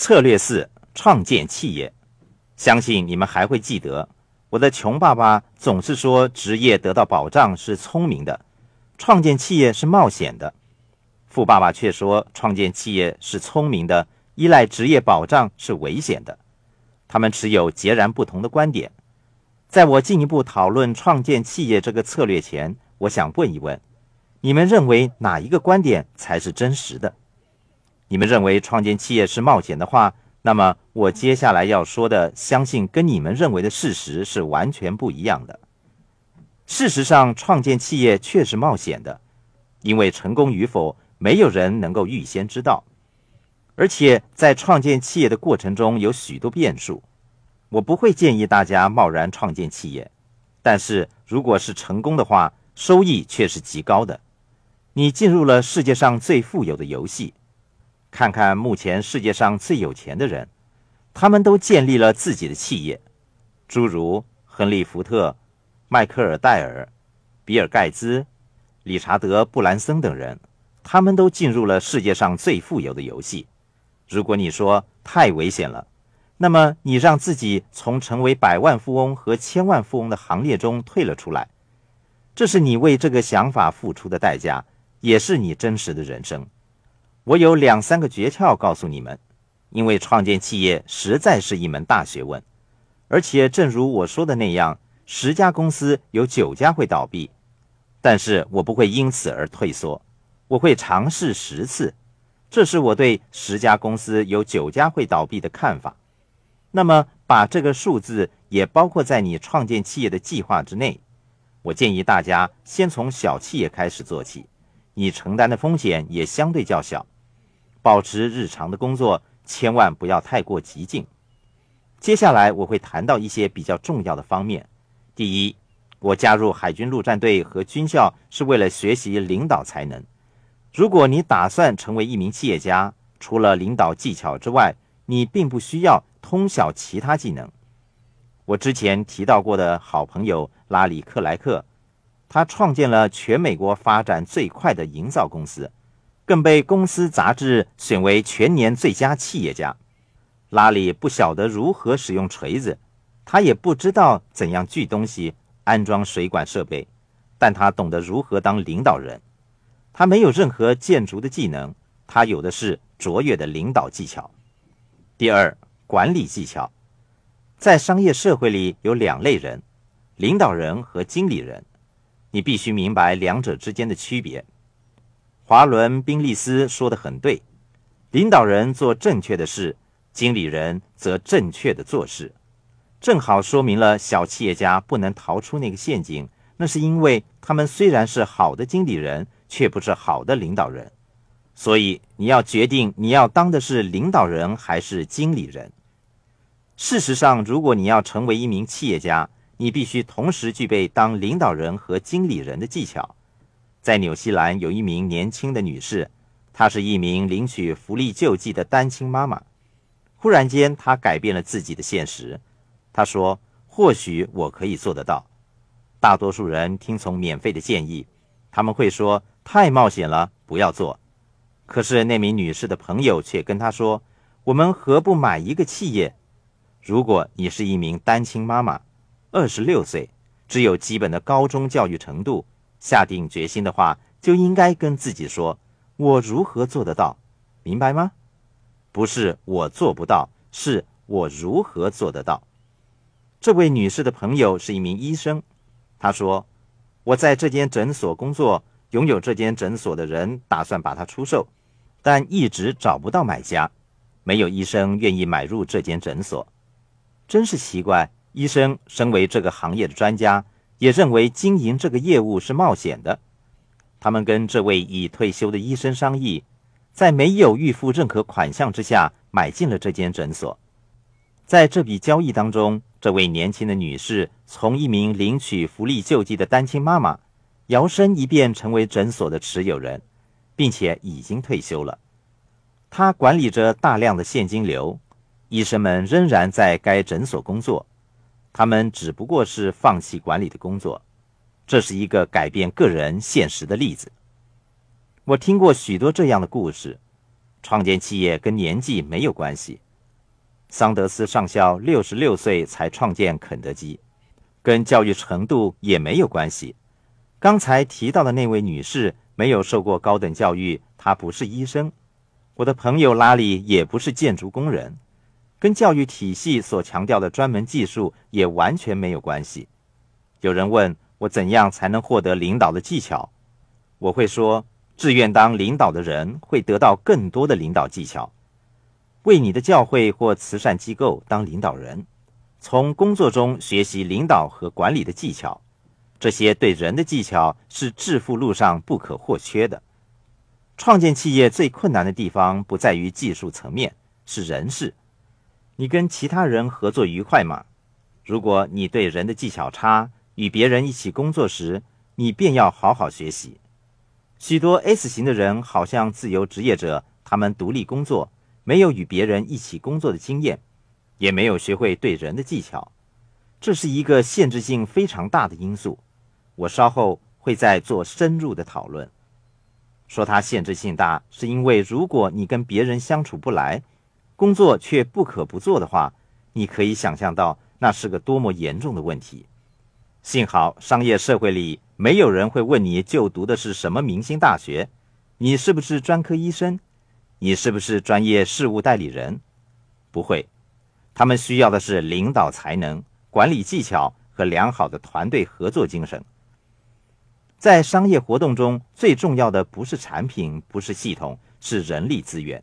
策略四：创建企业。相信你们还会记得，我的穷爸爸总是说，职业得到保障是聪明的，创建企业是冒险的；富爸爸却说，创建企业是聪明的，依赖职业保障是危险的。他们持有截然不同的观点。在我进一步讨论创建企业这个策略前，我想问一问：你们认为哪一个观点才是真实的？你们认为创建企业是冒险的话，那么我接下来要说的，相信跟你们认为的事实是完全不一样的。事实上，创建企业确实冒险的，因为成功与否，没有人能够预先知道，而且在创建企业的过程中有许多变数。我不会建议大家贸然创建企业，但是如果是成功的话，收益却是极高的。你进入了世界上最富有的游戏。看看目前世界上最有钱的人，他们都建立了自己的企业，诸如亨利·福特、迈克尔·戴尔、比尔·盖茨、理查德·布兰森等人，他们都进入了世界上最富有的游戏。如果你说太危险了，那么你让自己从成为百万富翁和千万富翁的行列中退了出来，这是你为这个想法付出的代价，也是你真实的人生。我有两三个诀窍告诉你们，因为创建企业实在是一门大学问，而且正如我说的那样，十家公司有九家会倒闭，但是我不会因此而退缩，我会尝试十次，这是我对十家公司有九家会倒闭的看法。那么，把这个数字也包括在你创建企业的计划之内。我建议大家先从小企业开始做起，你承担的风险也相对较小。保持日常的工作，千万不要太过激进。接下来我会谈到一些比较重要的方面。第一，我加入海军陆战队和军校是为了学习领导才能。如果你打算成为一名企业家，除了领导技巧之外，你并不需要通晓其他技能。我之前提到过的好朋友拉里·克莱克，他创建了全美国发展最快的营造公司。更被公司杂志选为全年最佳企业家。拉里不晓得如何使用锤子，他也不知道怎样锯东西、安装水管设备，但他懂得如何当领导人。他没有任何建筑的技能，他有的是卓越的领导技巧。第二，管理技巧。在商业社会里有两类人：领导人和经理人。你必须明白两者之间的区别。华伦·宾利斯说的很对，领导人做正确的事，经理人则正确的做事，正好说明了小企业家不能逃出那个陷阱。那是因为他们虽然是好的经理人，却不是好的领导人。所以你要决定你要当的是领导人还是经理人。事实上，如果你要成为一名企业家，你必须同时具备当领导人和经理人的技巧。在纽西兰有一名年轻的女士，她是一名领取福利救济的单亲妈妈。忽然间，她改变了自己的现实。她说：“或许我可以做得到。”大多数人听从免费的建议，他们会说：“太冒险了，不要做。”可是那名女士的朋友却跟她说：“我们何不买一个企业？如果你是一名单亲妈妈，二十六岁，只有基本的高中教育程度。”下定决心的话，就应该跟自己说：“我如何做得到？明白吗？不是我做不到，是我如何做得到。”这位女士的朋友是一名医生，她说：“我在这间诊所工作，拥有这间诊所的人打算把它出售，但一直找不到买家，没有医生愿意买入这间诊所。真是奇怪，医生身为这个行业的专家。”也认为经营这个业务是冒险的。他们跟这位已退休的医生商议，在没有预付任何款项之下买进了这间诊所。在这笔交易当中，这位年轻的女士从一名领取福利救济的单亲妈妈，摇身一变成为诊所的持有人，并且已经退休了。她管理着大量的现金流，医生们仍然在该诊所工作。他们只不过是放弃管理的工作，这是一个改变个人现实的例子。我听过许多这样的故事。创建企业跟年纪没有关系，桑德斯上校六十六岁才创建肯德基，跟教育程度也没有关系。刚才提到的那位女士没有受过高等教育，她不是医生。我的朋友拉里也不是建筑工人，跟教育体系所强调的专门技术也完全没有关系。有人问我怎样才能获得领导的技巧，我会说，志愿当领导的人会得到更多的领导技巧。为你的教会或慈善机构当领导人，从工作中学习领导和管理的技巧，这些对人的技巧是致富路上不可或缺的。创建企业最困难的地方不在于技术层面，是人事。你跟其他人合作愉快吗？如果你对人的技巧差，与别人一起工作时，你便要好好学习。许多 S 型的人好像自由职业者，他们独立工作。没有与别人一起工作的经验，也没有学会对人的技巧，这是一个限制性非常大的因素。我稍后会再做深入的讨论。说它限制性大，是因为如果你跟别人相处不来，工作却不可不做的话，你可以想象到那是个多么严重的问题。幸好商业社会里没有人会问你就读的是什么明星大学，你是不是专科医生。你是不是专业事务代理人？不会，他们需要的是领导才能、管理技巧和良好的团队合作精神。在商业活动中，最重要的不是产品，不是系统，是人力资源。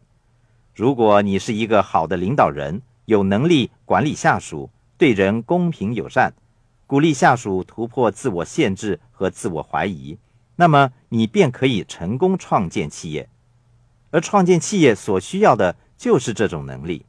如果你是一个好的领导人，有能力管理下属，对人公平友善，鼓励下属突破自我限制和自我怀疑，那么你便可以成功创建企业。而创建企业所需要的就是这种能力。